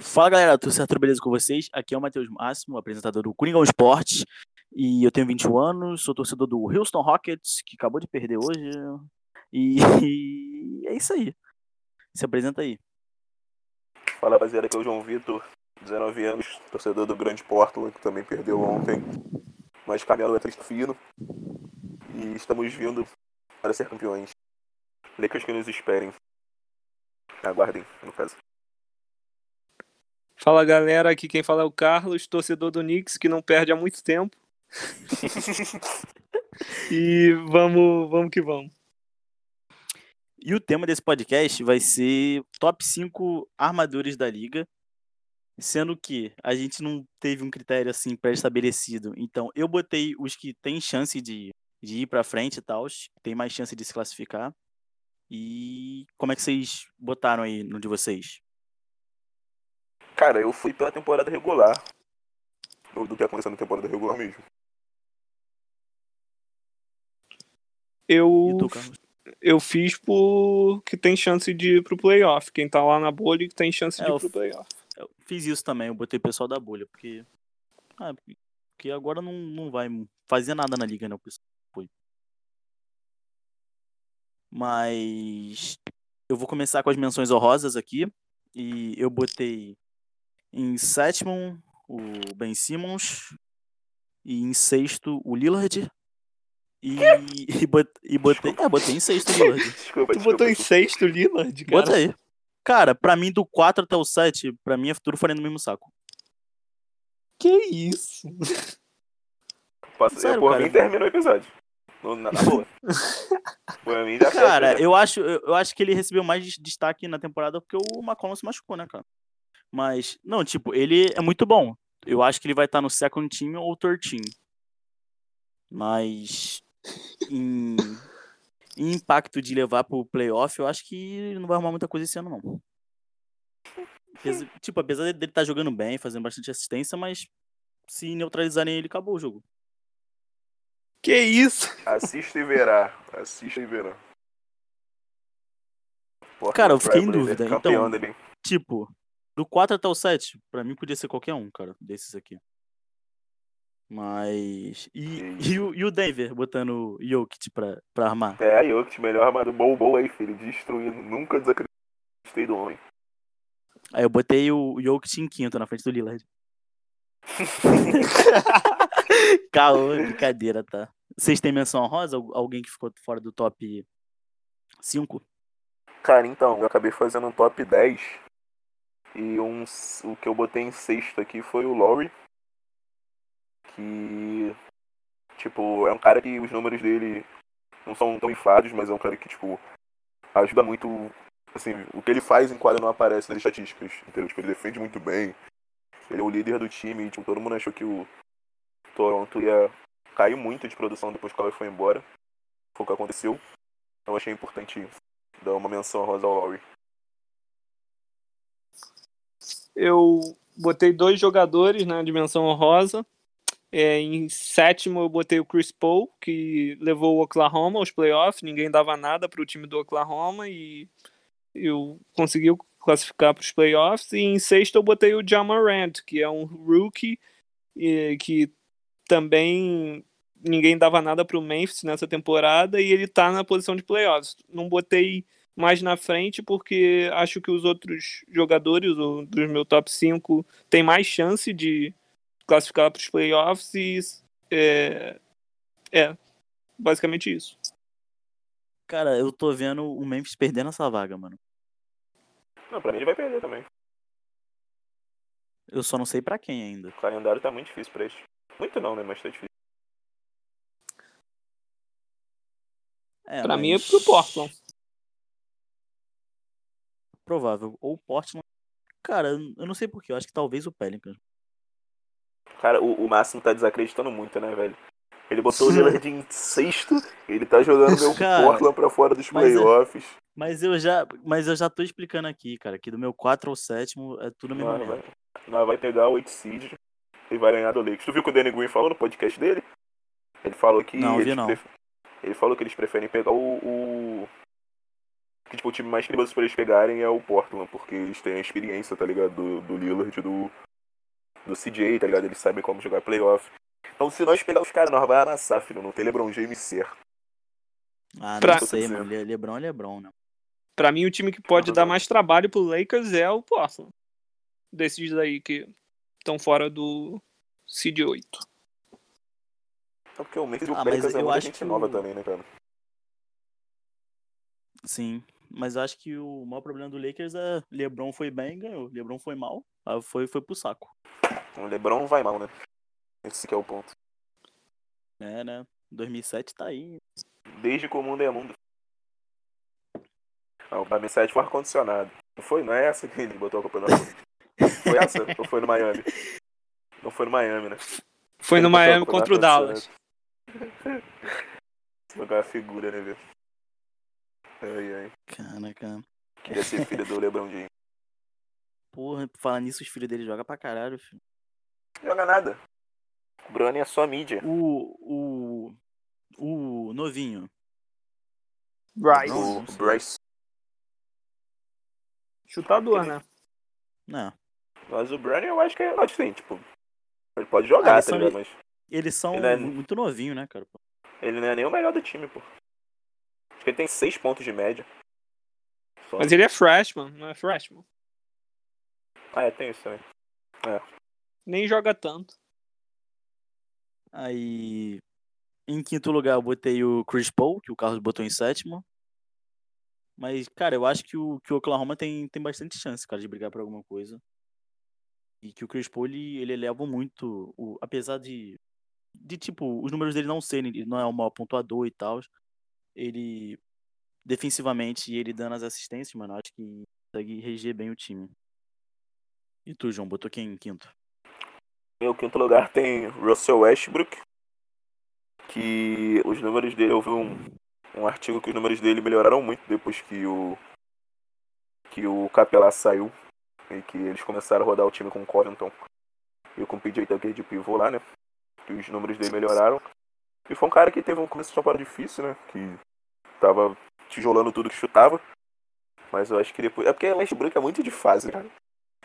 Fala galera, tudo certo? Beleza com vocês? Aqui é o Matheus Máximo, apresentador do Coringão Esportes. E eu tenho 21 anos, sou torcedor do Houston Rockets, que acabou de perder hoje. E, e é isso aí. Se apresenta aí. Fala rapaziada, aqui é o João Vitor, 19 anos, torcedor do Grande Portland, que também perdeu ontem. Mas Camelo é triste fino. E estamos vindo para ser campeões. Lakers que nos esperem. Aguardem, no caso. Fala galera, aqui quem fala é o Carlos, torcedor do Knicks, que não perde há muito tempo. e vamos, vamos que vamos. E o tema desse podcast vai ser top 5 armadores da liga. Sendo que a gente não teve um critério assim pré-estabelecido. Então eu botei os que têm chance de, de ir pra frente e tal, tem mais chance de se classificar. E como é que vocês botaram aí no de vocês? Cara, eu fui pela temporada regular. Do que aconteceu na temporada regular mesmo. Eu, tu, eu fiz por que tem chance de ir pro playoff. Quem tá lá na bolha que tem chance É, de ir pro playoff. Eu fiz isso também, eu botei o pessoal da bolha, porque. Ah, porque agora não, não vai fazer nada na liga, né? O pessoal foi. Mas. Eu vou começar com as menções honrosas aqui. E eu botei em sétimo o Ben Simmons. E em sexto o Lillard. E, e, bot- e botei. É, botei em sexto o Lillard. Desculpa, Tu desculpa, botou em desculpa. sexto Lillard, cara? Bota aí. Cara, pra mim, do 4 até o 7, pra mim é tudo faria no mesmo saco. Que isso? Passa- Sério, por cara. mim termina o episódio. No- Na, na boa. por mim já Cara, já. eu acho, eu, acho que ele recebeu mais des- destaque na temporada porque o McCollum se machucou, né, cara? Mas, não, tipo, ele é muito bom. Eu acho que ele vai estar no second team ou third team. Mas em, em impacto de levar pro playoff, eu acho que ele não vai arrumar muita coisa esse ano, não. Tipo, apesar dele estar jogando bem, fazendo bastante assistência, mas se neutralizarem ele, acabou o jogo. Que isso? Assista e verá. Assista e verá. Portland Cara, eu fiquei em dúvida, Campeão então- dele. Tipo, do 4 até o 7, pra mim podia ser qualquer um, cara, desses aqui. Mas. E, e, o, e o Denver botando o Jokic pra, pra armar? É, a Jokic, melhor armador. Bom, bom aí, filho. Destruindo. Nunca desacreditei do homem. Aí eu botei o Jokic em quinto na frente do Lillard. Caô, brincadeira, tá? Vocês têm menção rosa? Alguém que ficou fora do top 5? Cara, então, eu acabei fazendo um top 10. E um, o que eu botei em sexto aqui foi o Laurie. Que. Tipo, é um cara que os números dele não são tão inflados, mas é um cara que, tipo, ajuda muito. Assim, o que ele faz em quadra não aparece nas estatísticas, entendeu? Tipo, ele defende muito bem. Ele é o líder do time, e, tipo, todo mundo achou que o Toronto ia cair muito de produção depois que o Kawhi foi embora. Foi o que aconteceu. Então eu achei importante dar uma menção rosa ao Laurie. Eu botei dois jogadores na dimensão honrosa. É, em sétimo eu botei o Chris Paul, que levou o Oklahoma aos playoffs. Ninguém dava nada para o time do Oklahoma e eu conseguiu classificar para os playoffs. E em sexto eu botei o Jamarant, que é um rookie e, que também ninguém dava nada para o Memphis nessa temporada e ele tá na posição de playoffs. Não botei mais na frente porque acho que os outros jogadores o, dos meu top 5 têm mais chance de classificar para os playoffs e é, é basicamente isso. Cara, eu tô vendo o Memphis perdendo essa vaga, mano. Não, pra mim ele vai perder também. Eu só não sei pra quem ainda. O calendário tá muito difícil pra eles. Muito não, né? Mas tá difícil. É, Para mim é mas pro Portland. Provável. Ou o Portland. Cara, eu não sei porquê. Eu acho que talvez o Pelicans. Cara, o, o Máximo tá desacreditando muito, né, velho? Ele botou o Lillard em sexto, ele tá jogando meu Cara, Portland pra fora dos mas é- playoffs. Mas eu já, mas eu já tô explicando aqui, cara, que do meu 4 ao 7 é tudo a mesma Nós vai, nós vai pegar o 8 seed e vai ganhar do Lakers. Tu viu o que o Danny Green falou no podcast dele? Ele falou que Não, vi não. ele falou que eles preferem pegar o, o que tipo, o time mais perigoso pra eles pegarem é o Portland, porque eles têm a experiência, tá ligado? Do, do Lillard, do, do CJ, tá ligado? Eles sabem como jogar playoff. Então se nós pegar os caras, nós vamos amassar, filho. Não tem LeBron James certo. Ah, Pra- não sei, mano. Le- Lebron é Lebron, né? Pra mim, o time que pode Não, dar não. mais trabalho pro Lakers é o Portland. Desses daí que estão fora do Seed 8. Só porque o Memphis e o Ah, mas Pelicans é muita gente que nova o- também, né, cara? Sim. Mas acho que o maior problema do Lakers é Lebron foi bem e ganhou. Lebron foi mal, aí foi, foi pro saco. O LeBron vai mal, né? Esse que é o ponto. É, né? 2007 tá aí. Desde que o mundo é mundo. Ah, o Bamissete foi ar-condicionado. Não foi? Não é essa que ele botou a culpa na Foi essa? Ou foi no Miami? Não foi no Miami, né? Foi Ele no Miami contra o Dallas. Esse lugar é uma figura, né, velho? Ai, ai. Caraca. Queria ser filho do LeBron James. Porra, por falar nisso, os filhos dele jogam pra caralho, filho. Joga nada. O Brony é só mídia. O. O. O novinho. Bryce. O. Bryce. Chutador, né? Não. Mas o Brony eu acho que é assim, tipo. Ele pode jogar, eles tá são ligado? Mas Eles são Ele é- muito novinho, né, cara? ele não é nem o melhor do time, pô. Que ele tem seis pontos de média. Só. Mas ele é freshman, não é freshman. Ah, é, tem isso também. Nem joga tanto. Aí. Em quinto lugar, eu botei o Chris Paul, que o Carlos botou em sétimo. Mas, cara, eu acho que o, que o Oklahoma tem, tem bastante chance, cara, de brigar por alguma coisa. E que o Chris Paul, ele, ele eleva muito, o, apesar de, de, tipo, os números dele não serem, ele não é o maior pontuador e tal, ele, defensivamente, e ele dando as assistências, mano, acho que consegue reger bem o time. E tu, João, botou quem em quinto? Em quinto lugar tem Russell Westbrook. Que os números dele, eu vi um, um artigo que os números dele melhoraram muito depois que o. que o Capelá saiu. E que eles começaram a rodar o time com o Covington e com o PJ Tucker de pivô lá, né? Que os números dele melhoraram. E foi um cara que teve um começo de temporada difícil, né? Que tava tijolando tudo que chutava. Mas eu acho que depois. É porque Westbrook é muito de fase, cara.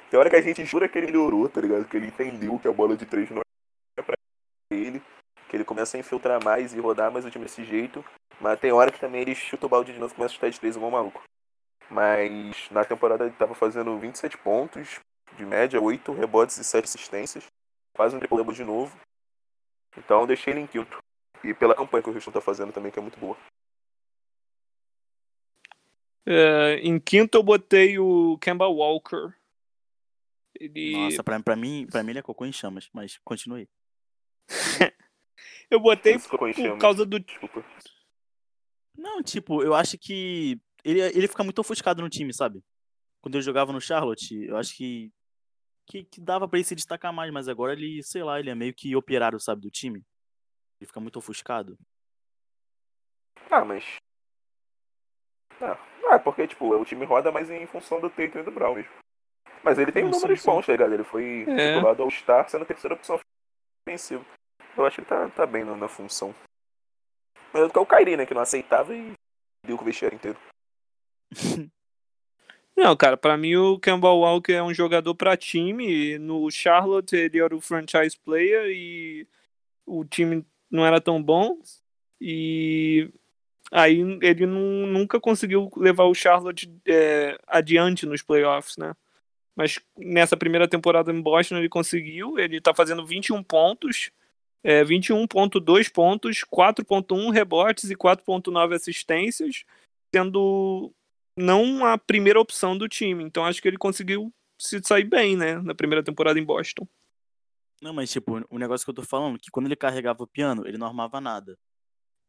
Tem hora que a gente jura que ele melhorou, tá ligado? Que ele entendeu que a bola de três não é pra ele. Que ele começa a infiltrar mais e rodar mais o time desse jeito. Mas tem hora que também ele chuta o balde de novo e começa a chutar de três igual um maluco. Mas na temporada ele tava fazendo 27 pontos de média, 8 rebotes e 7 assistências. Faz um triple de novo. Então eu deixei ele em quinto. E pela campanha que o Houston tá fazendo também, que é muito boa. É, em quinto eu botei o Kemba Walker. Ele... Nossa, pra, pra, mim, pra mim ele é cocô em chamas, mas continue. Eu botei por mas- causa do. Desculpa. Não, tipo, eu acho que ele, ele fica muito ofuscado no time, sabe? Quando ele jogava no Charlotte, eu acho que, que, que dava pra ele se destacar mais, mas agora ele, sei lá, ele é meio que operário, sabe, do time. Ele fica muito ofuscado. Ah, mas. Ah, ah, porque, tipo, o time roda mais em função do Tatum e do Brown mesmo. Mas ele tem sim, números bons, tá ligado? Ele foi É. titulado ao Star sendo a terceira opção ofensiva. Eu acho que ele tá, tá bem na, na função. Do que o Kyrie, né? Que não aceitava e deu com o vestiário inteiro. Não, cara, pra mim o Kemba Walker é um jogador pra time. No Charlotte ele era o franchise player e o time não era tão bom. E aí ele não- nunca conseguiu levar o Charlotte é, adiante nos playoffs, né? Mas nessa primeira temporada em Boston ele conseguiu. Ele tá fazendo 21 pontos, é, 21,2 pontos, 4,1 rebotes e 4,9 assistências, sendo não a primeira opção do time. Então acho que ele conseguiu se sair bem, né? Na primeira temporada em Boston. Não, mas tipo, o negócio que eu tô falando, que quando ele carregava o piano, ele não armava nada.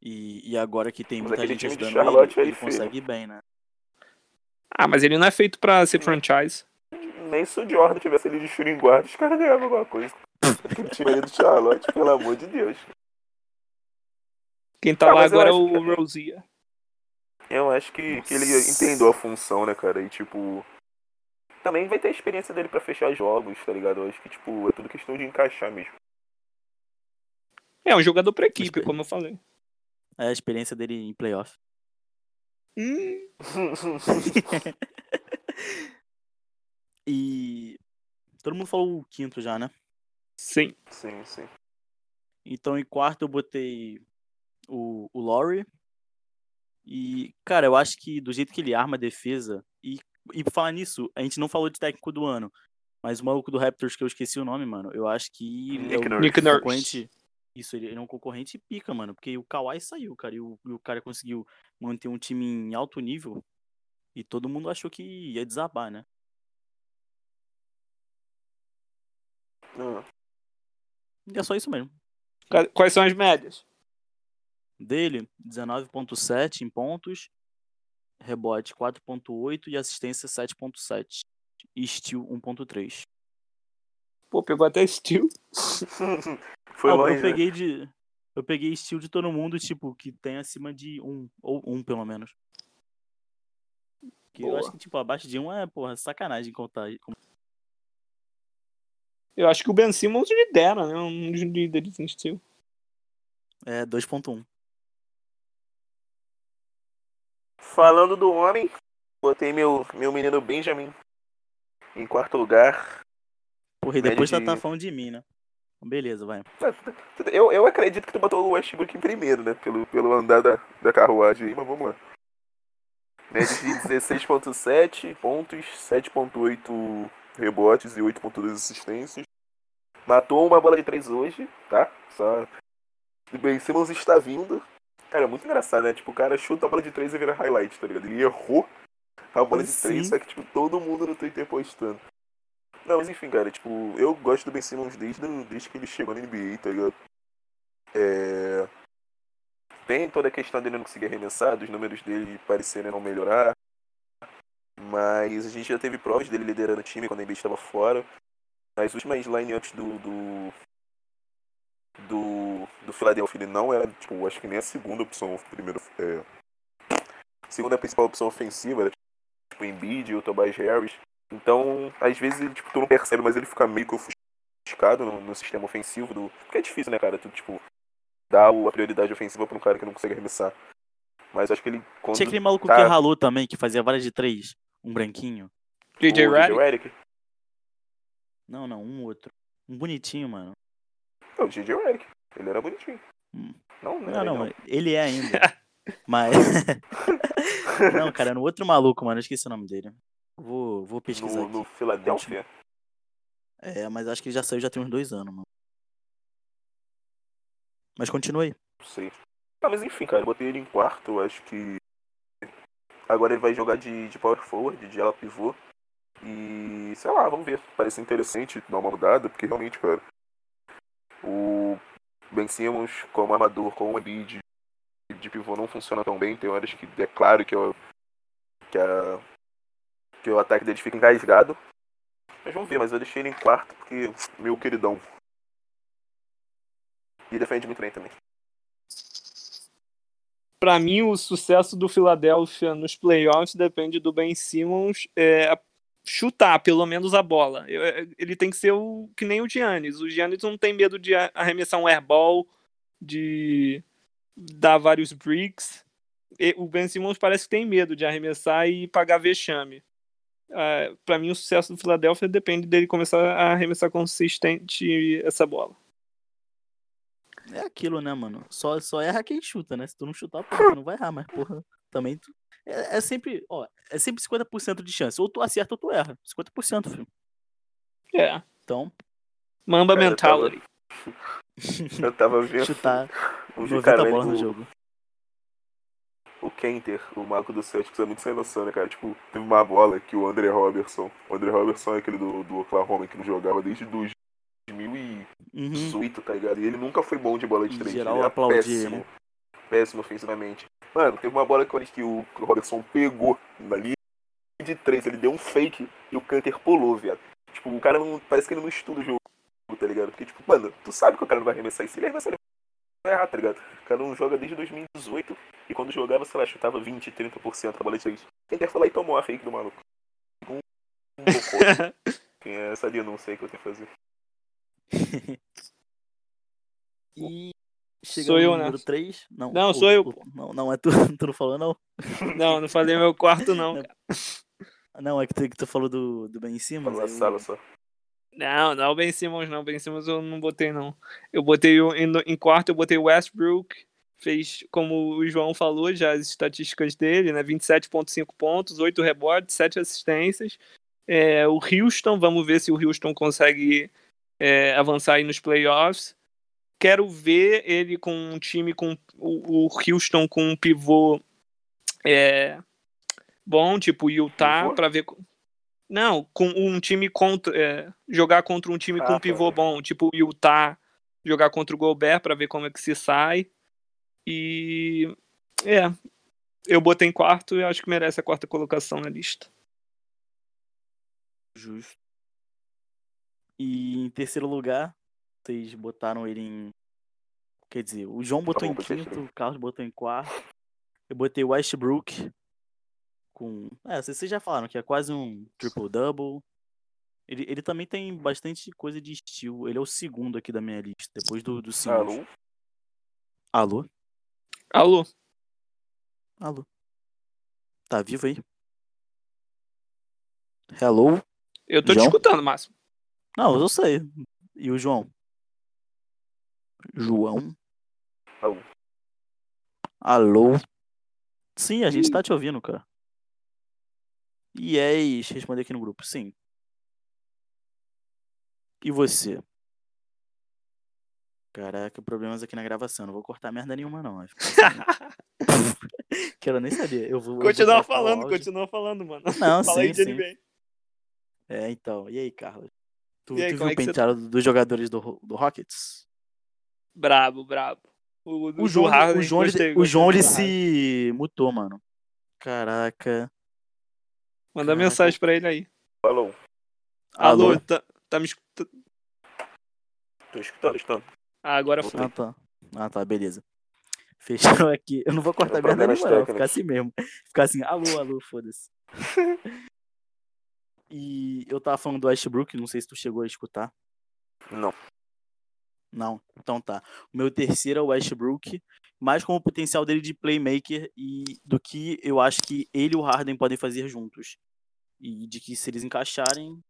E, e agora que tem muita gente ajudando ele, aí, ele consegue ir bem, né? Ah, mas ele não é feito pra ser franchise. Nem se o Jordan tivesse ele de shooting guard, os caras ganhavam alguma coisa. Aquele time ali do Charlotte, pelo amor de Deus. Quem tá Ah, lá agora é o que- Rozier. Eu acho que, que ele entendeu a função, né, cara? E tipo. Também vai ter a experiência dele pra fechar jogos, tá ligado? Eu acho que, tipo, é tudo questão de encaixar mesmo. É um jogador pra equipe, como eu falei. É a experiência dele em playoff. Hum, E todo mundo falou o quinto já, né? sim. sim, sim. Então em quarto eu botei o, o Laurie. E, cara, eu acho que do jeito que ele arma a defesa, e, e por falar nisso, a gente não falou de técnico do ano. Mas o maluco do Raptors, que eu esqueci o nome, mano, eu acho que Nick é o Nurse. Isso, ele é um concorrente pica, mano. Porque o Kawhi saiu, cara, e o, e o cara conseguiu manter um time em alto nível. E todo mundo achou que ia desabar, né? Ah, E é só isso mesmo. Qua- Quais são as médias? Dele, 19.7 em pontos, rebote 4.8 e assistência 7.7. E steal 1.3. Pô, pegou até Steel. Foi Ah, longe, eu né? peguei de. Eu peguei steal de todo mundo, tipo, que tem acima de um, ou um pelo menos. Que eu acho que, tipo, abaixo de um é, porra, sacanagem contar. Eu acho que o Ben Simmons lidera, né? Um dos líderes em Steel. É 2.1. Falando do homem, botei meu, meu menino Benjamin em quarto lugar. Porra, e depois tá, de- tá falando de mim, né? Beleza, vai. Eu, eu acredito que tu botou o Westbrook em primeiro, né? Pelo, pelo andar da, da carruagem aí, mas vamos lá. Média de 16.7 pontos, 7.8 rebotes e 8.2 assistências. Matou uma bola de 3 hoje, tá? Só. O Ben Simmons está vindo. Cara, é muito engraçado, né? Tipo, o cara chuta a bola de 3 e vira highlight, tá ligado? Ele errou a bola de 3, Sim. só que, tipo, todo mundo no Twitter postando. Não, mas enfim, cara, tipo, eu gosto do Ben Simmons desde, desde que ele chegou na NBA, tá ligado? É... Tem toda a questão dele não conseguir arremessar, dos números dele parecerem não melhorar. Mas a gente já teve provas dele liderando o time quando a NBA estava fora. Nas últimas lineups do, do. do. do Philadelphia ele não era, tipo, acho que nem a segunda opção, primeiro. É... Segunda principal opção ofensiva, era tipo Embiid ou o Tobias Harris. Então, às vezes, ele, tipo, tu não percebe, mas ele fica meio que ofuscado no, no sistema ofensivo do. Porque é difícil, né, cara? Tu, tipo, dar o- a prioridade ofensiva pra um cara que não consegue arremessar. Mas acho que ele. Quando Tinha aquele maluco tá- que ralou também, que fazia várias de três. Um branquinho. DJ Redick? Não, não, um outro. Um bonitinho, mano. Não, o DJ Redick. Ele era bonitinho. Hum. Não, não, Não, não, não. mas ele é ainda. Mas. não, cara, no outro maluco, mano. Eu esqueci o nome dele. Vou, vou pesquisar No, no Philadelphia? É, mas acho que ele já saiu já tem uns dois anos, mano. Mas continua aí. Não sei. Ah, mas enfim, cara, eu botei ele em quarto, eu acho que. Agora ele vai jogar de, de power forward, de ala pivô. E sei lá, vamos ver. Parece interessante dar uma mudada, porque realmente, cara. O Ben Simmons como armador, com o Embiid de pivô não funciona tão bem. Tem horas que é claro que, o que, a, que o ataque deles fica engasgado. Mas vamos ver, mas eu deixei ele em quarto porque meu queridão. E defende muito bem também. Pra mim, o sucesso do Philadelphia nos playoffs depende do Ben Simmons é, chutar pelo menos a bola. É, Ele tem que ser o, que nem o Giannis. O Giannis não tem medo de arremessar um airball, de dar vários bricks. O Ben Simmons parece que tem medo de arremessar e pagar vexame. Ah, Pra mim, o sucesso do Philadelphia depende dele começar a arremessar consistente essa bola. É aquilo, né, mano? Só, só erra quem chuta, né? Se tu não chutar, porra, tu não vai errar, mas porra, também tu. É, é sempre, ó, é sempre 50% de chance. Ou tu acerta ou tu erra. 50%, filho. É. Então, Mamba Cara, eu tava- mentality. Eu tava vendo. chutar o 90 cara, bolas no jogo. O Kenter, o maluco do Celtics, é muito sem noção, né, cara? Tipo, teve uma bola que o André Robertson. O André Robertson é aquele do, do Oklahoma que não jogava desde 2018, Uhum. tá ligado? E ele nunca foi bom de bola de três. geral, ele era aplaudia péssimo. ele. Péssimo ofensivamente. Mano, teve uma bola que o Robertson pegou na linha de três. Ele deu um fake e o Canter pulou, viado. Tipo, o cara não. Parece que ele não estuda o jogo, tá ligado? Porque, tipo, mano, tu sabe que o cara não vai arremessar isso. Ele vai errar, tá ligado? O cara não joga desde 2018 e quando jogava, sei lá, chutava 20, 30% a bola de três. Canter foi lá e tomou a fake do maluco. Um, um. Tem essa denúncia aí que eu tenho que fazer. E Sou no eu, né? número 3. Não, Não, o- sou eu, pô. Não, não, é tu, tu não falou, não? Não, não falei meu quarto, não. Não. Não, é que tu, que tu falou do, do Ben Simmons. Fala aí na eu- sala só. Não, não, o Ben Simmons não. Ben Simmons eu não botei, não. Eu botei em, em quarto, eu botei Westbrook. Fez, como o João falou, já as estatísticas dele, né? 27,5 pontos, 8 rebotes, 7 assistências. É, o Houston, vamos ver se o Houston consegue é, avançar aí nos playoffs. Quero ver ele com um time com o, o Houston com um pivô é, bom, tipo o Utah, para ver. Não, com um time contra. é, jogar contra um time Ah, com um tá. pivô bom, tipo o Utah, jogar contra o Gobert para ver como é que se sai. E. É. Eu botei em quarto e acho que merece a quarta colocação na lista. Justo. E em terceiro lugar, vocês botaram ele em. Quer dizer, o João botou em quinto, o Carlos botou em quarto. Eu botei o Westbrook com. É, vocês já falaram que é quase um triple-double. Ele, ele também tem bastante coisa de estilo. Ele é o segundo aqui da minha lista, depois do, do Simmons. Alô? Alô? Alô? Alô? Tá vivo aí? Hello? Eu tô te João? escutando, Márcio. Não, eu sei. E o João? João? Alô? Alô? Sim, a gente tá te ouvindo, cara. Yes, responder aqui no grupo, sim. E você? Caraca, problemas aqui na gravação. Não vou cortar merda nenhuma, não. Assim. Quero nem saber. Eu vou, eu vou continua cortar o falando, continua falando, mano. Não, Fala sim, sim. É, então. E aí, Carlos? Tu, aí, tu viu é o penteado dos jogadores do, do Rockets? Brabo, brabo. O, do O João, o João, ele- o João ele se mutou, mano. Caraca. Manda Caraca. mensagem pra ele aí. Alô? Alô, Alô? tá, tá me escutando? Tô escutando, escutando. Ah, agora foi. Ah, tá. Ah, tá, beleza. Fechou aqui. Eu não vou cortar merda nenhuma, não. Ficar assim mesmo. Ficar assim, alô, alô, foda-se. e eu tava falando do Westbrook, não sei se tu chegou a escutar. Não. Não, então tá. O meu terceiro é o Westbrook, mais com o potencial dele de playmaker e do que eu acho que ele e o Harden podem fazer juntos. E de que se eles encaixarem,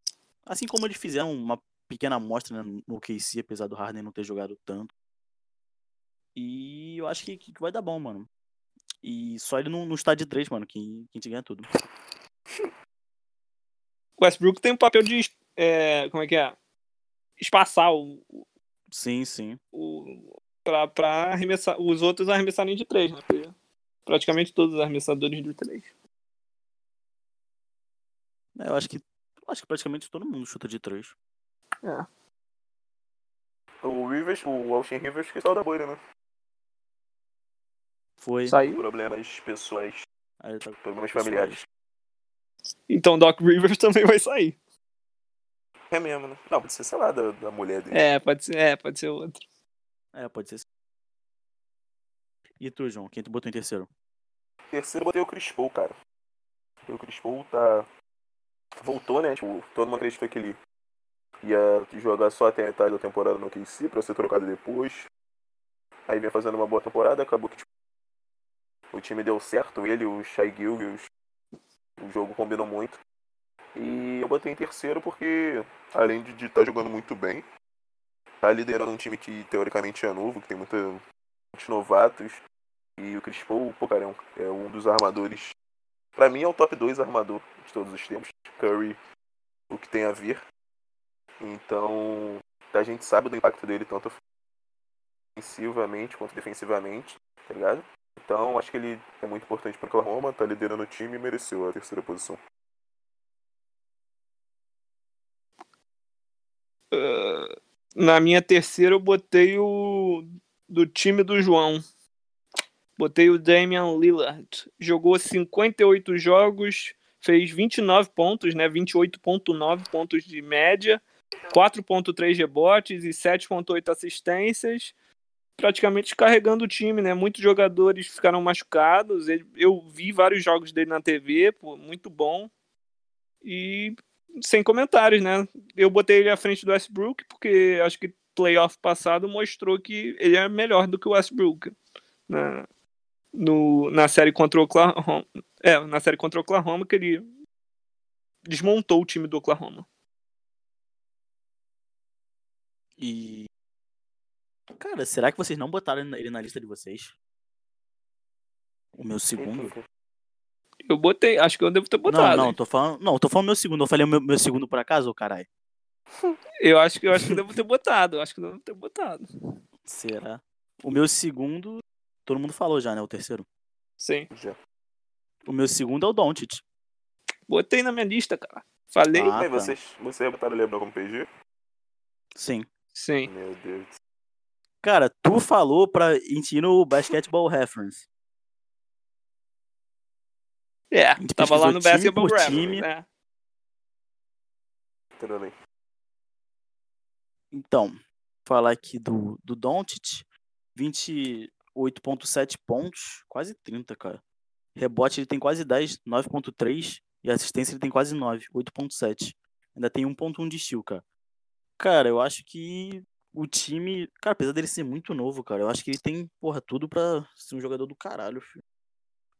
assim como eles fizeram uma pequena amostra né, no KC, apesar do Harden não ter jogado tanto. E eu acho que, que vai dar bom, mano. E só ele não, não está de três, mano, que, que a gente ganha tudo. Westbrook tem um papel de. é, como é que é? Espaçar o. Sim, sim. o pra, pra arremessar. Os outros arremessarem de três, né? Porque praticamente todos os arremessadores de três. É, Eu acho que. eu acho que praticamente todo mundo chuta de três. É. O Rivers, o Austin Rivers que saiu da bolha, né? Foi. Saiu. Problemas pessoais, tá- problemas familiares. Então Doc Rivers também vai sair. É mesmo, né? Não, pode ser, sei lá, da, da mulher dele. É, pode ser, é, pode ser outro. É, pode ser. E tu, João? Quem tu botou em terceiro? Terceiro eu botei o Chris Paul, cara. O Chris Paul tá. Voltou, né? Tipo, todo mundo acreditou que ele ia jogar só até a metade da temporada no KC pra ser trocado depois. Aí vem fazendo uma boa temporada, acabou que tipo, o time deu certo, ele, o Shai Gilgeous, o jogo combinou muito. E eu botei em terceiro porque, além de estar jogando muito bem, tá liderando um time que teoricamente é novo, que tem muita, muitos novatos. E o Chris Paul, pô, cara, é um, é um dos armadores. Pra mim é o top 2 armador de todos os tempos. Curry, o que tem a vir. Então, a gente sabe do impacto dele tanto ofensivamente quanto defensivamente, tá ligado? Então, acho que ele é muito importante para Oklahoma, tá liderando o time e mereceu a terceira posição. Na minha terceira eu botei o do time do João. Botei o Damian Lillard. Jogou 58 jogos, fez 29 pontos, né? 28.9 pontos de média, 4.3 rebotes e 7.8 assistências. Praticamente carregando o time, né? Muitos jogadores ficaram machucados. Eu vi vários jogos dele na TV, pô, muito bom. E sem comentários, né? Eu botei ele à frente do Westbrook porque acho que playoff passado mostrou que ele é melhor do que o Westbrook na, no, na série contra o Oklahoma. É, na série contra o Oklahoma que ele desmontou o time do Oklahoma. E. Cara, será que vocês não botaram ele na lista de vocês? O meu segundo? Eu botei, acho que eu devo ter botado. Não, não, hein? tô falando. Não, tô falando meu segundo. Eu falei o meu, meu segundo por acaso, ô caralho. Eu acho que eu acho que eu devo ter botado. Eu acho que eu devo ter botado. Será? O meu segundo. Todo mundo falou já, né? O terceiro. Sim. Já. O meu segundo é o Doncic. Botei na minha lista, cara. Falei? Ah, tá. vocês, você botaram o Lebron como PG? Sim. Sim. Meu Deus. Cara, tu falou pra gente ir no Basketball Reference. É, gente tava lá no Basketball Reference, time. né? Então, falar aqui do, do Doncic, 28.7 pontos, quase 30, cara. Rebote ele tem quase 10, 9.3 e assistência ele tem quase 9, 8.7. Ainda tem 1.1 de steal, cara. Cara, eu acho que o time, cara, apesar dele ser muito novo, cara, eu acho que ele tem, porra, tudo pra ser um jogador do caralho, filho.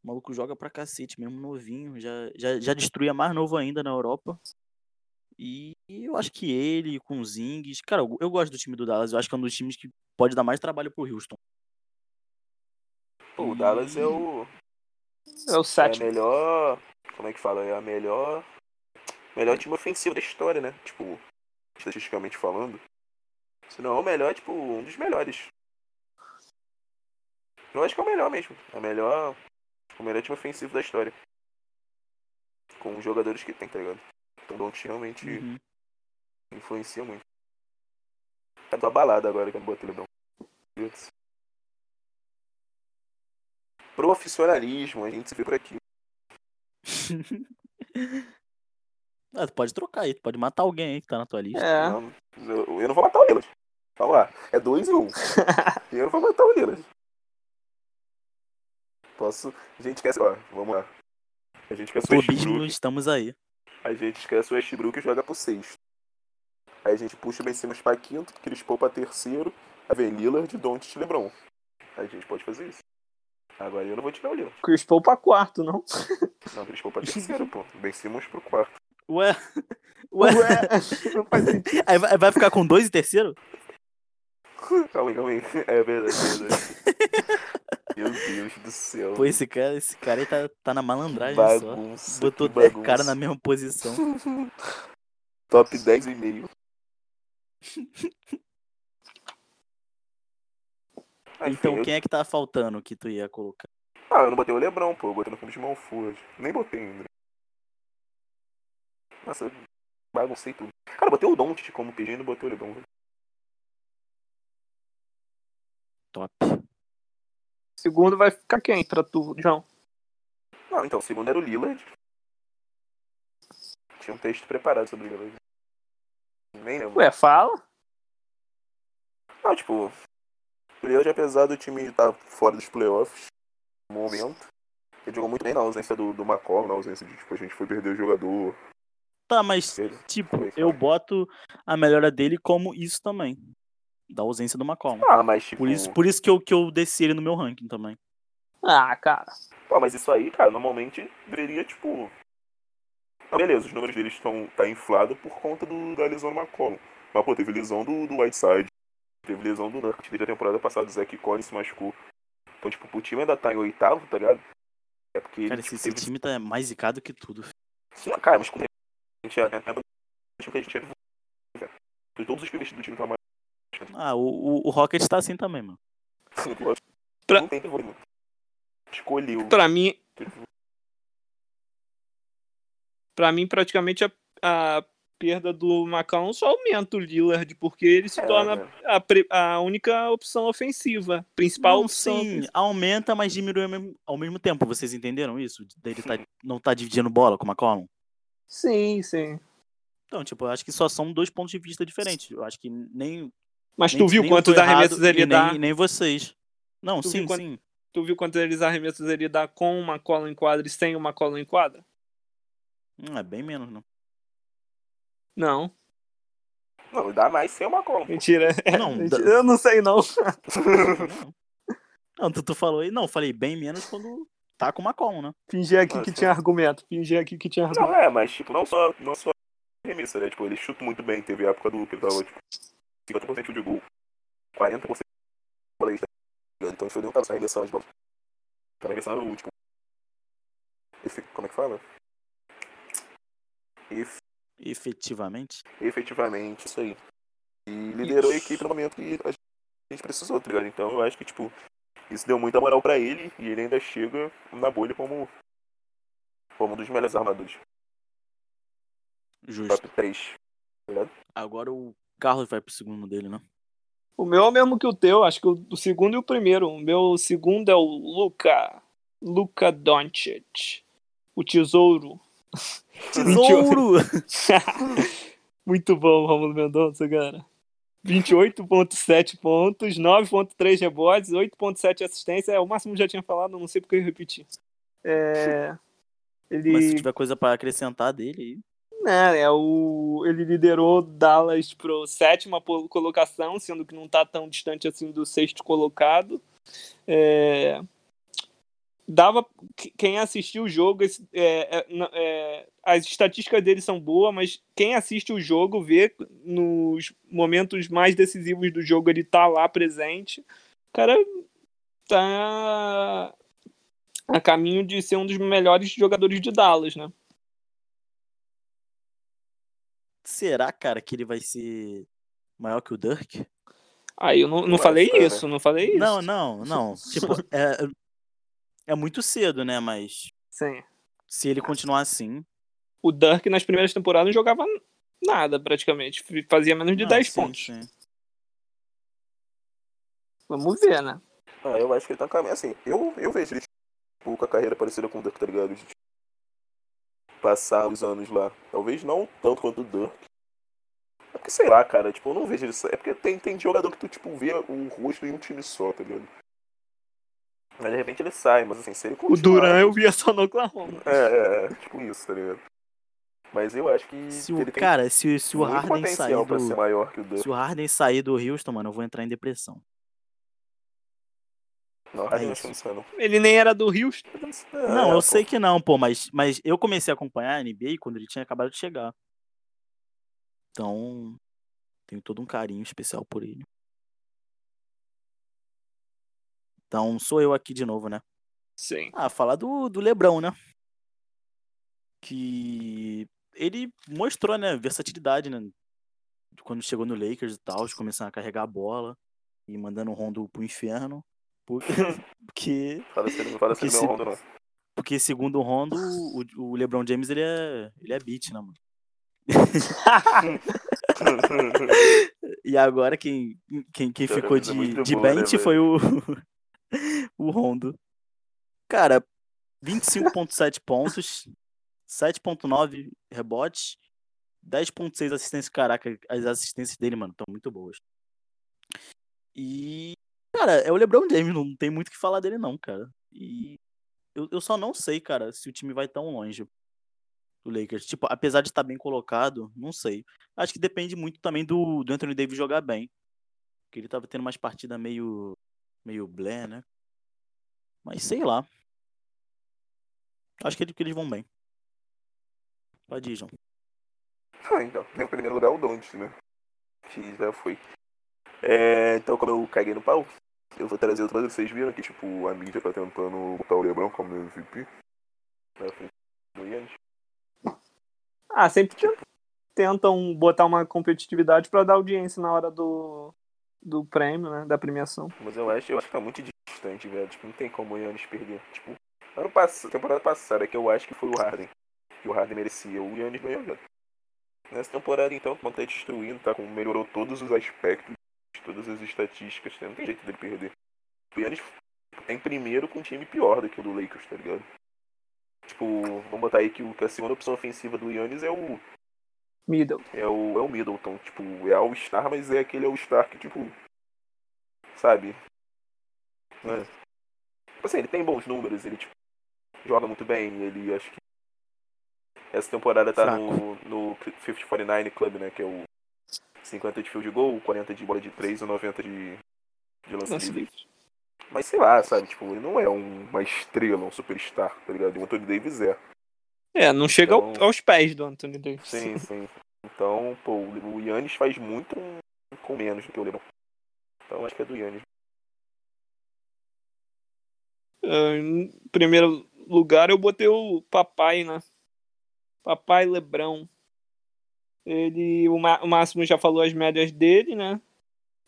O maluco joga pra cacete, mesmo novinho, já, já, já destruía mais novo ainda na Europa. E eu acho que ele, com o Zings. Cara, eu, eu gosto do time do Dallas. Eu acho que é um dos times que pode dar mais trabalho pro Houston. Pô, o Dallas é o. É o É a sétimo. melhor. Como é que fala? É a melhor. Melhor time ofensivo da história, né? Tipo, estatisticamente falando. Se não é o melhor, tipo, um dos melhores. Eu acho que é o melhor mesmo. É o melhor. O melhor time ofensivo da história. Com os jogadores que tem, tá ligado? Então o Don't realmente Uhum. influencia muito. Tá tô abalado agora que eu não botei o LeBron. Profissionalismo, a gente se vê por aqui. ah, tu pode trocar aí, tu pode matar alguém aí que tá na tua lista. É. Não, eu, eu não vou matar o Lillard. Vamos lá. É 2 e 1. Um. eu não vou matar o Lillard. Posso. A gente quer. Ó, vamos lá. A gente quer o Westbrook. estamos aí. A gente esquece o Westbrook e joga pro sexto. Aí a gente puxa o Ben Simmons pra quinto, Chris Paul pra terceiro, a vem Lillard, Doncic e LeBron. A gente pode fazer isso. Agora eu não vou tirar o Lillard. Chris Paul pra quarto, não? Não, Chris Paul pra terceiro, pô. Ben Simmons pro quarto. Ué? Ué? não faz sentido. Aí vai, vai ficar com dois e terceiro? Calma aí, calma aí. É verdade, é verdade. Meu Deus do céu. Pô, esse cara, esse cara aí tá, tá na malandragem só. bagunça. Botou que 10 bagunça. caras na mesma posição. Top 10 e meio. Então quem é que tá faltando que tu ia colocar? Ah, eu não botei o Lebron, pô. Eu botei no filme de forte. Nem botei ainda. Nossa, baguncei tudo. Cara, eu botei o Don't como PG e não botei o velho. Top. Segundo vai ficar quem pra tu, João? Não, então, o segundo era o Lillard. Tinha um texto preparado sobre o Lillard. Nem lembro. Ué, fala. Não, tipo, o Lillard, apesar do time estar fora dos playoffs, no momento, ele jogou muito bem na ausência do, do na ausência de, tipo, a gente foi perder o jogador. Tá, mas, Ele. tipo, eu boto a melhora dele como isso também. Da ausência do McCollum. Ah, mas tipo. Por isso, por isso que, eu, que eu desci ele no meu ranking também. Ah, cara. Pô, mas isso aí, cara, normalmente deveria, tipo. Ah, beleza, os números deles estão tá inflado por conta do, da lesão do McCollum. Mas, pô, teve lesão do, do Whiteside. Teve lesão do Nurk. Teve a temporada passada, o Zach Collins se machucou. Então, tipo, o time ainda tá em oitavo, tá ligado? É porque ele, Cara, tipo, esse, teve- time tá mais zicado que tudo. Sim, cara, mas a gente é, é, é do time que a gente é. Todos os pivots do time tá mais. Ah, o, o, o Rocket tá assim também, mano. Pra- Não tem. Pra mim, pra mim praticamente a, a perda do Macau só aumenta o Lillard, porque ele se É, torna né? a, pre- a única opção ofensiva. Principal Não, opção. sim, ofensiva. aumenta, mas diminui ao mesmo, ao mesmo tempo. Vocês entenderam isso? Dele tá, não tá dividindo bola com o McCollum? Sim, sim. Então, tipo, eu acho que só são dois pontos de vista diferentes. Eu acho que nem. Mas nem, tu viu quantos tô errado arremessos ele e dá? nem, nem vocês. Não, Tu sim, sim. Tu viu quantos eles arremessos ele dá com uma cola em quadra e sem uma cola em quadra? Hum, é bem menos, não. Não. Não, dá mais sem o McCollum. Mentira. É, Não, mentira. dá- Eu não sei, não. Não, não tu, tu falou aí. Não, falei bem menos quando tá com o Macon, né? Fingir aqui que Nossa. tinha argumento. Fingir aqui que tinha argumento. Não, é, mas tipo, não só, não só remissa, né? Tipo, ele chuta muito bem. Teve a época do que ele tava, tipo, 50% de gol, 40% de bola extra. Então isso não tava arremessando de bola. Tava arremessando, tipo. efe- Como é que fala? Ef- Efetivamente. efetivamente, isso aí. E liderou a equipe no momento que a gente precisou, tá ligado? Então eu acho que, tipo, isso deu muita moral pra ele e ele ainda chega na bolha como, como um dos melhores armadores. Justo. Top 3. Agora o Carlos vai pro segundo dele, né? O meu é o mesmo que o teu, acho que o, segundo e o primeiro. O meu segundo é o Luca. Luca Doncic. O tesouro. Tesouro! Muito bom, Romulo Mendonça, cara. 28.7 pontos, 9.3 rebotes, 8.7 assistência. É, o máximo já tinha falado, não sei porque eu repeti. É, ele, Mas se tiver coisa pra acrescentar dele aí. Né, é o, ele liderou Dallas pro sétima colocação, sendo que não tá tão distante assim do sexto colocado. É, dava que- quem assistiu o jogo esse- é, é, é, as estatísticas dele são boas mas quem assiste o jogo vê nos momentos mais decisivos do jogo ele tá lá presente o cara tá a caminho de ser um dos melhores jogadores de Dallas né Será, cara, que ele vai ser maior que o Dirk? aí eu não, não falei né? isso não falei isso Não, não, não. Tipo, é, é muito cedo, né? Mas sim se ele continuar assim. o Dirk nas primeiras temporadas não jogava nada praticamente fazia menos de não, 10 sim, pontos sim. vamos ver né Ah, eu acho que ele tá no caminho. Assim, eu, eu vejo ele tipo, com a carreira parecida com o Dirk, tá ligado? De, passar os anos lá. Talvez não tanto quanto o Dirk. É porque, sei lá, cara, tipo, eu não vejo ele. sa- É porque tem, tem jogador que tu, tipo, vê o rosto em um time só, tá ligado? Mas de repente ele sai, mas assim, se ele o. Duran eu via só no Oklahoma É, é, é, tipo isso, tá ligado? Mas eu acho que, Se o, cara, se, se o Harden sair do. maior que o Dirk. Se o Harden sair do Houston, mano, eu vou entrar em depressão. Não, É isso. não. ele nem era do Houston É, Não, eu pô. sei que não, pô, mas, mas eu comecei a acompanhar a NBA quando ele tinha acabado de chegar. Então, tenho todo um carinho especial por ele. Então, sou eu aqui de novo, né? sim Ah, falar do, do Lebrão, né? Que ele mostrou, né, versatilidade, né? Quando chegou no Lakers e tal, de começar a carregar a bola e mandando o Rondo pro inferno. Por- Porque, Fala se ele não fala se Que ele não se- é Rondo, não. porque segundo o Rondo, o, o LeBron James, ele é, ele é beat, né, mano? E agora quem, quem, quem ficou mas é de, de boa, né, bench velho? foi o, o Rondo. Cara, 25.7 pontos, 7.9 rebotes, 10.6 assistências. Caraca, as assistências dele, mano, estão muito boas. E, cara, é o LeBron James, não tem muito o que falar dele não, cara. E eu, eu só não sei, cara, se o time vai tão longe do Lakers. Tipo, apesar de estar bem colocado, não sei. Acho que depende muito também do, do Anthony Davis jogar bem. Porque ele tava tendo umas partidas meio. meio blé, né? Mas sei lá. Acho que, que eles vão bem. Pode ir, João. Ah, então, em primeiro lugar o Don't, né? Que já foi. É, então, como eu caguei no pau, eu vou trazer coisa que vocês viram que, tipo, a mídia tá tentando botar o Lebron como MVP. Na frente do Yannis. Ah, sempre te- tentam botar uma competitividade pra dar audiência na hora do, do prêmio, né? Da premiação. Mas eu acho, eu acho que tá muito distante, velho. Tipo, não tem como o Yannis perder. Tipo, ano passado, temporada passada, que eu acho que foi o Harden. Que o Harden merecia. O Yannis ganhou, velho. Nessa temporada, então, como tá destruindo, tá com, melhorou todos os aspectos, todas as estatísticas, não tem jeito dele perder. O Yannis tá em primeiro com um time pior do que o do Lakers, tá ligado? Tipo, vamos botar aí que, a segunda opção ofensiva do Yannis é o, Middle. é o, é o Middleton. Tipo, é All-Star, mas é aquele All-Star que, tipo, sabe? Né? Tipo assim, ele tem bons números, ele, tipo, joga muito bem, ele acho que essa temporada tá Fraco. no, no 5049 Club, né, que é o 50 de field goal, 40 de bola de 3 e 90 de, de lance livre. Mas sei lá, sabe? Tipo, ele não é um- uma estrela, um superstar, tá ligado? E o Anthony Davis é. É, não chega ao- Então- aos pés do Anthony Davis. Sim, sim. Então, pô, o Yannis faz muito com menos do que o LeBron. Então acho que é do Yannis. Ah, em primeiro lugar, eu botei o papai, né? Papai Lebrão. Ele, o, o Máximo já falou as médias dele, né?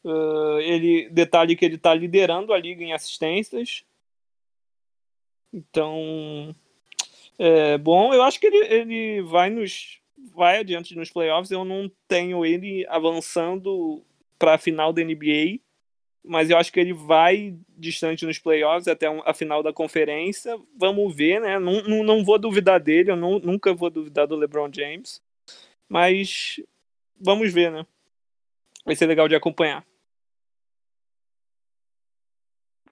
Ah, ele, detalhe que ele tá liderando a liga em assistências. Então, é bom. Eu acho que ele, ele vai nos vai adiante nos playoffs. Eu não tenho ele avançando para a final da NBA mas eu acho que ele vai distante nos playoffs até a final da conferência. Vamos ver, né? Não, não, não vou duvidar dele, eu não- nunca vou duvidar do LeBron James, mas vamos ver, né? Vai ser legal de acompanhar.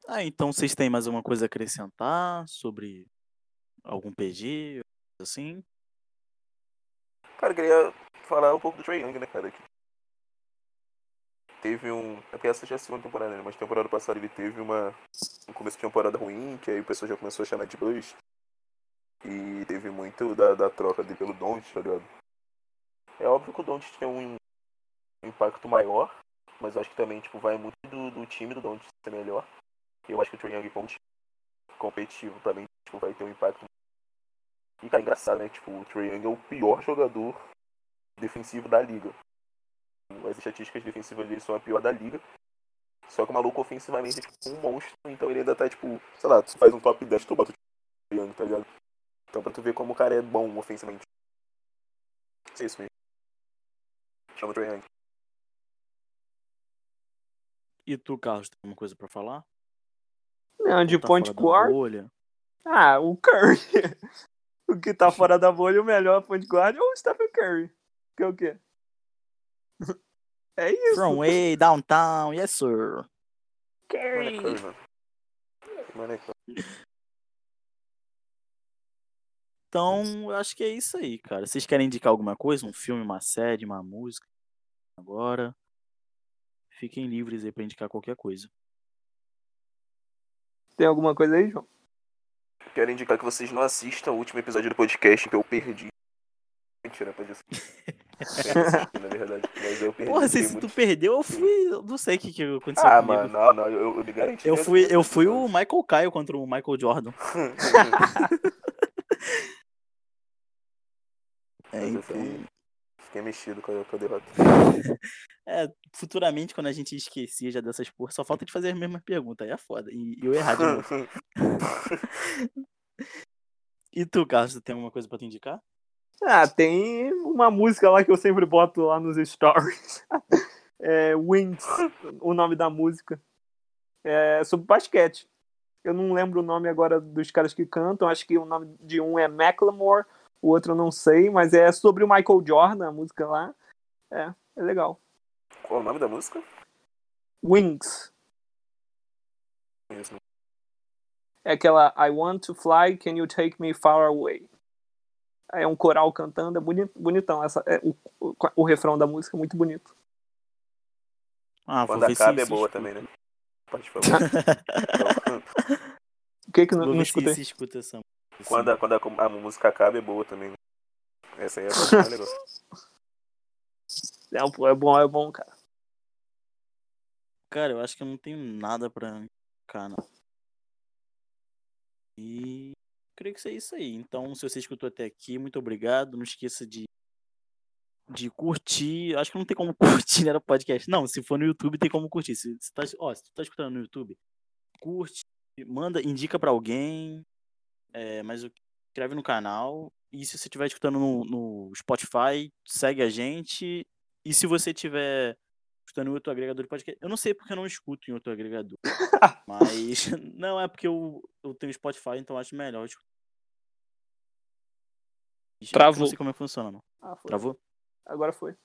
Ah, então vocês têm mais alguma coisa a acrescentar sobre algum PG, assim? Cara, eu queria falar um pouco do Trae Young, né, cara? Que teve um. É porque essa já é a segunda temporada, né? Mas temporada passada ele teve uma. Um começo de temporada ruim, que aí o pessoal já começou a chamar de bust. E teve muito da, da troca dele pelo Don't, tá ligado? É óbvio que o Don't tem um impacto maior, mas eu acho que também, tipo, vai muito do, do time do Don't ser melhor. Eu acho que o Trae Young, time competitivo, também tipo, vai ter um impacto. E, cara, engraçado, né? Tipo, o Trae Young é o pior jogador defensivo da liga. As estatísticas defensivas dele são a pior da liga. Só que o maluco ofensivamente é tipo um monstro, então ele ainda tá tipo, sei lá, tu faz um top 10, tu bota o Trae Young, tá ligado? Então pra tu ver como o cara é bom ofensivamente. É isso mesmo. Chama o Trae Young. E tu, Carlos, tem alguma coisa pra falar? Não, de tá point guard, bolha? ah, o Curry. o que tá fora da bolha, o melhor point guard é o Stephen Curry. Que é o quê? É isso. From way, downtown, yes sir. Curry. Curry, mano. Então, eu acho que é isso aí, cara. Vocês querem indicar alguma coisa? Um filme, uma série, uma música? Agora, fiquem livres aí pra indicar qualquer coisa. Tem alguma coisa aí, João? Quero indicar que vocês não assistam o último episódio do podcast que eu perdi. Mentira, pode assistir. Na verdade. Mas eu perdi. Porra, se, muito tu perdeu, eu fui. Eu não sei o que, que aconteceu Ah, comigo. mano, não, não, eu, eu me garanti. Eu fui, eu fui o Michael Caio contra o Michael Jordan. É, eu então. fiquei, fiquei mexido com a, com a derrota. É, futuramente, quando a gente esquecia já dessas porra, só falta de fazer as mesmas perguntas. Aí é foda. E e eu errar de novo. E tu, Carlos, tu tem alguma coisa pra te indicar? Ah, tem uma música lá que eu sempre boto lá nos stories. É Wings, o nome da música. É sobre basquete. Eu não lembro o nome agora dos caras que cantam. Acho que o nome de um é Macklemore, o outro eu não sei, mas é sobre o Michael Jordan, a música lá. É, é legal. Qual o nome da música? Wings. Isso. É aquela I want to fly, can you take me far away? É um coral cantando, é boni- bonitão. Essa, é, o, o, o refrão da música é muito bonito. Ah, Quando acaba é boa escuta. também, né? Pode falar. O que que não, não escutei? se escuta essa música. Quando a, quando a, a música acaba é boa também. né? Essa aí é é legal. Não, pô, é bom, é bom, cara. Cara, eu acho que eu não tenho nada pra indicar, não. E creio que isso é isso aí. Então, se você escutou até aqui, muito obrigado. Não esqueça de, de curtir. Acho que não tem como curtir né, no podcast. Não, se for no YouTube, tem como curtir. Se, se, tá, ó, se tu tá escutando no YouTube, curte, manda, indica pra alguém. É, mas o- inscreve no canal. E se você estiver escutando no, no Spotify, segue a gente. E se você tiver escutando em outro agregador de podcast. Eu não sei porque eu não escuto em outro agregador. mas. Não, é porque eu, eu tenho Spotify, então acho melhor. escutar. Eu Travou. Não sei como é que funciona, não. Ah, foi. Travou? Agora foi.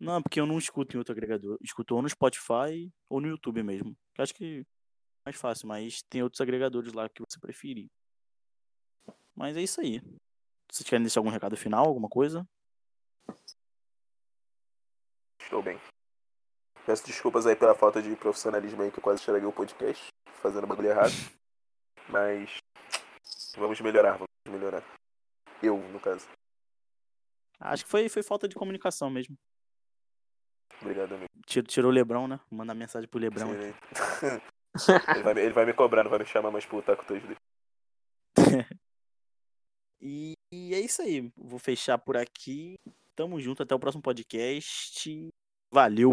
Não, é porque eu não escuto em outro agregador. Escuto ou no Spotify ou no YouTube mesmo. Eu acho que é mais fácil, mas tem outros agregadores lá que você preferir. Mas é isso aí. Vocês querem deixar algum recado final, alguma coisa? Estou bem. Peço desculpas aí pela falta de profissionalismo aí que eu quase estraguei o podcast, fazendo bagulho errado. Mas vamos melhorar, vamos melhorar. Eu, no caso. Acho que foi, foi falta de comunicação mesmo. Obrigado, amigo. Tirou, tirou o Lebrão, né? Mandar mensagem pro Lebrão. Sim, né? ele, vai, me- ele vai me cobrar, não vai me chamar mais pro Taco 3D. E, e é isso aí. Vou fechar por aqui. Tamo junto até o próximo podcast. Valeu!